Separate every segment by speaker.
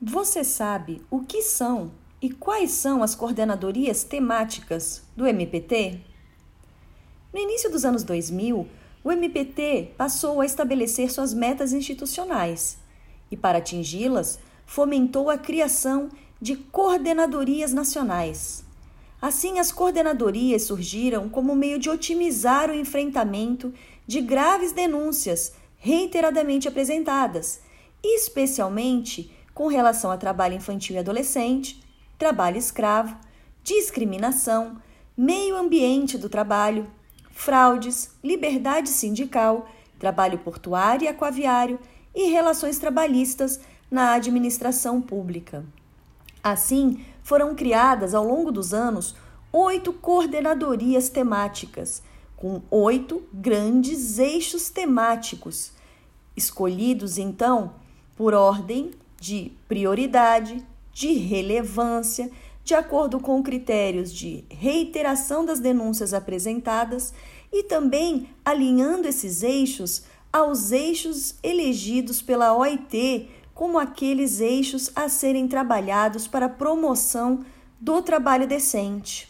Speaker 1: Você sabe o que são e quais são as coordenadorias temáticas do MPT? No início dos anos 2000, o MPT passou a estabelecer suas metas institucionais e, para atingi-las, fomentou a criação de coordenadorias nacionais. Assim, as coordenadorias surgiram como meio de otimizar o enfrentamento de graves denúncias reiteradamente apresentadas, especialmente com relação a trabalho infantil e adolescente, trabalho escravo, discriminação, meio ambiente do trabalho, fraudes, liberdade sindical, trabalho portuário e aquaviário e relações trabalhistas na administração pública. Assim, foram criadas ao longo dos anos oito coordenadorias temáticas, com oito grandes eixos temáticos, escolhidos então por ordem de prioridade, de relevância, de acordo com critérios de reiteração das denúncias apresentadas e também alinhando esses eixos aos eixos elegidos pela OIT como aqueles eixos a serem trabalhados para a promoção do trabalho decente.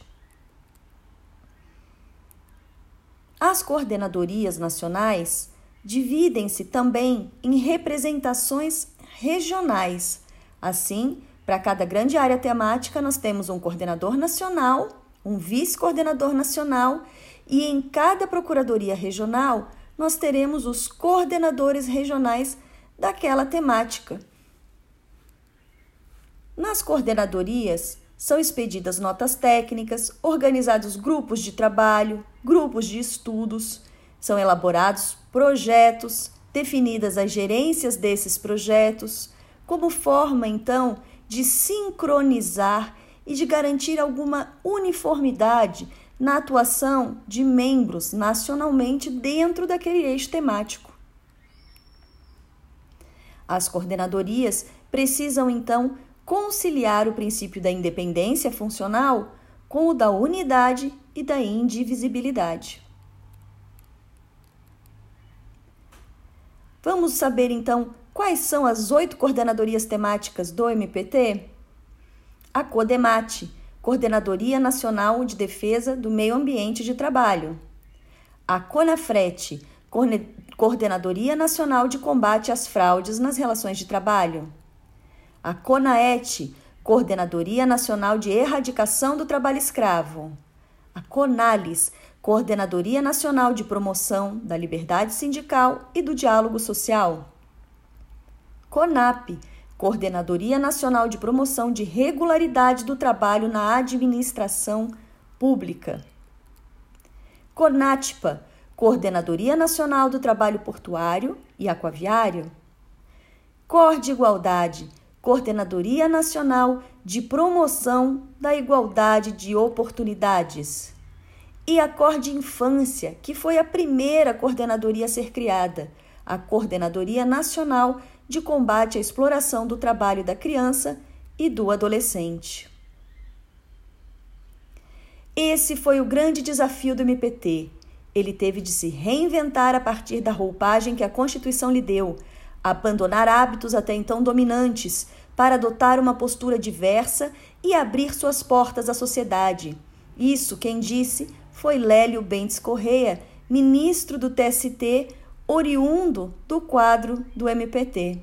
Speaker 1: As coordenadorias nacionais dividem-se também em representações regionais. Assim, para cada grande área temática, nós temos um coordenador nacional, um vice-coordenador nacional e em cada procuradoria regional nós teremos os coordenadores regionais daquela temática. Nas coordenadorias são expedidas notas técnicas, organizados grupos de trabalho, grupos de estudos, são elaborados projetos, definidas as gerências desses projetos, como forma, então, de sincronizar e de garantir alguma uniformidade na atuação de membros nacionalmente dentro daquele eixo temático. As coordenadorias precisam, então, conciliar o princípio da independência funcional com o da unidade e da indivisibilidade. Vamos saber então quais são as oito coordenadorias temáticas do MPT? A CODEMAT, Coordenadoria Nacional de Defesa do Meio Ambiente de Trabalho. A CONAFRET, Coordenadoria Nacional de Combate às Fraudes nas Relações de Trabalho. A CONAET, Coordenadoria Nacional de Erradicação do Trabalho Escravo. A CONALIS, Coordenadoria Nacional de Promoção da Liberdade Sindical e do Diálogo Social. CONAP, Coordenadoria Nacional de Promoção de Regularidade do Trabalho na Administração Pública. CONATPA, Coordenadoria Nacional do Trabalho Portuário e Aquaviário. COR de Igualdade, Coordenadoria Nacional de Promoção da Igualdade de Oportunidades e a Cor de Infância, que foi a primeira coordenadoria a ser criada, a Coordenadoria Nacional de Combate à Exploração do Trabalho da Criança e do Adolescente. Esse foi o grande desafio do MPT. Ele teve de se reinventar a partir da roupagem que a Constituição lhe deu, abandonar hábitos até então dominantes para adotar uma postura diversa e abrir suas portas à sociedade. Isso, quem disse, foi Lélio Bentes Correia, ministro do TST, oriundo do quadro do MPT.